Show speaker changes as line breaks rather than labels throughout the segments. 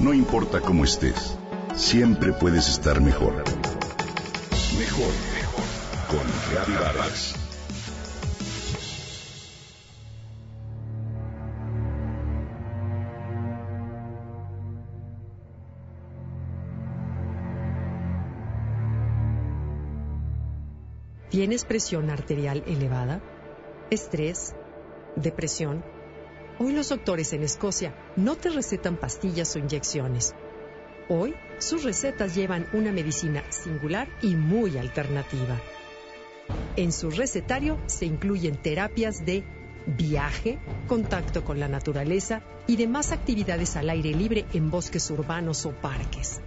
No importa cómo estés, siempre puedes estar mejor. Mejor, mejor. Con Reavivadas.
¿Tienes presión arterial elevada? ¿Estrés? ¿Depresión? Hoy los doctores en Escocia no te recetan pastillas o inyecciones. Hoy sus recetas llevan una medicina singular y muy alternativa. En su recetario se incluyen terapias de viaje, contacto con la naturaleza y demás actividades al aire libre en bosques urbanos o parques.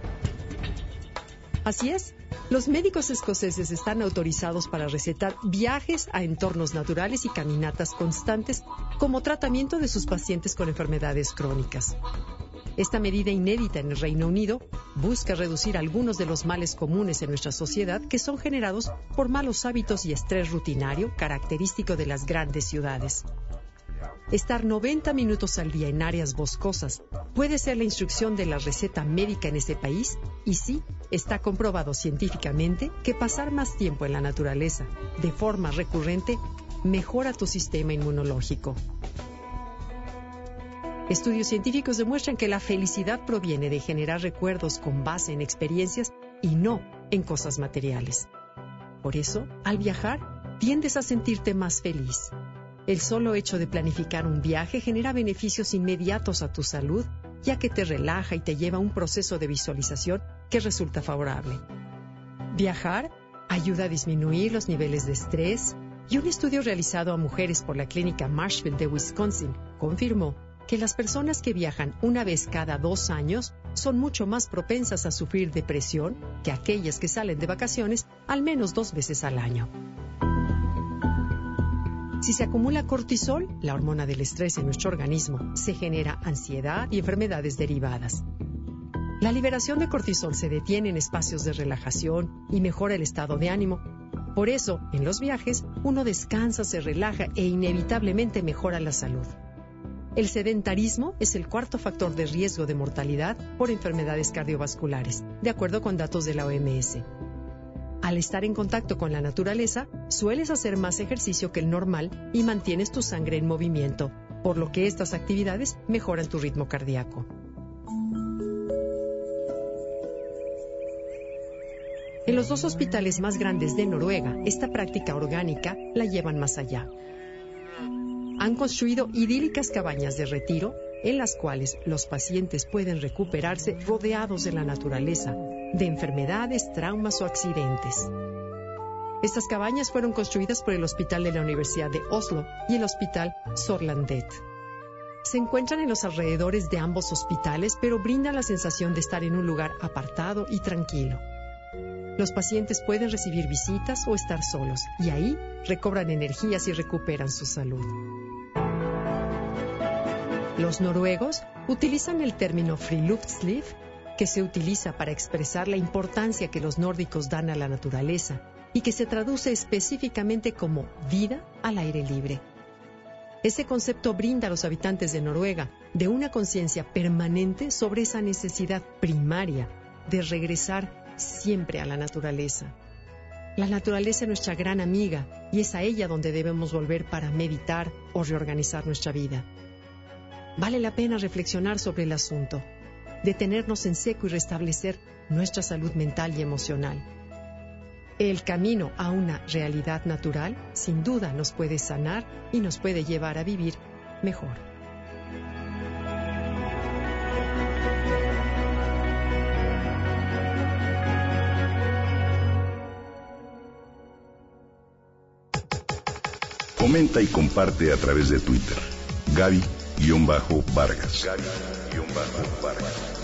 Así es, los médicos escoceses están autorizados para recetar viajes a entornos naturales y caminatas constantes como tratamiento de sus pacientes con enfermedades crónicas. Esta medida inédita en el Reino Unido busca reducir algunos de los males comunes en nuestra sociedad que son generados por malos hábitos y estrés rutinario característico de las grandes ciudades. Estar 90 minutos al día en áreas boscosas puede ser la instrucción de la receta médica en ese país y sí, está comprobado científicamente que pasar más tiempo en la naturaleza de forma recurrente mejora tu sistema inmunológico. Estudios científicos demuestran que la felicidad proviene de generar recuerdos con base en experiencias y no en cosas materiales. Por eso, al viajar, tiendes a sentirte más feliz, el solo hecho de planificar un viaje genera beneficios inmediatos a tu salud, ya que te relaja y te lleva a un proceso de visualización que resulta favorable. Viajar ayuda a disminuir los niveles de estrés y un estudio realizado a mujeres por la clínica Marshfield de Wisconsin confirmó que las personas que viajan una vez cada dos años son mucho más propensas a sufrir depresión que aquellas que salen de vacaciones al menos dos veces al año. Si se acumula cortisol, la hormona del estrés en nuestro organismo, se genera ansiedad y enfermedades derivadas. La liberación de cortisol se detiene en espacios de relajación y mejora el estado de ánimo. Por eso, en los viajes, uno descansa, se relaja e inevitablemente mejora la salud. El sedentarismo es el cuarto factor de riesgo de mortalidad por enfermedades cardiovasculares, de acuerdo con datos de la OMS. Al estar en contacto con la naturaleza, sueles hacer más ejercicio que el normal y mantienes tu sangre en movimiento, por lo que estas actividades mejoran tu ritmo cardíaco. En los dos hospitales más grandes de Noruega, esta práctica orgánica la llevan más allá. Han construido idílicas cabañas de retiro en las cuales los pacientes pueden recuperarse rodeados de la naturaleza, de enfermedades, traumas o accidentes. Estas cabañas fueron construidas por el Hospital de la Universidad de Oslo y el Hospital Sorlandet. Se encuentran en los alrededores de ambos hospitales, pero brindan la sensación de estar en un lugar apartado y tranquilo. Los pacientes pueden recibir visitas o estar solos, y ahí recobran energías y recuperan su salud. Los noruegos utilizan el término Friluftsliv que se utiliza para expresar la importancia que los nórdicos dan a la naturaleza y que se traduce específicamente como vida al aire libre. Ese concepto brinda a los habitantes de Noruega de una conciencia permanente sobre esa necesidad primaria de regresar siempre a la naturaleza. La naturaleza es nuestra gran amiga y es a ella donde debemos volver para meditar o reorganizar nuestra vida. Vale la pena reflexionar sobre el asunto detenernos en seco y restablecer nuestra salud mental y emocional. El camino a una realidad natural sin duda nos puede sanar y nos puede llevar a vivir mejor.
Comenta y comparte a través de Twitter. Gaby-Vargas. Gaby-Vargas.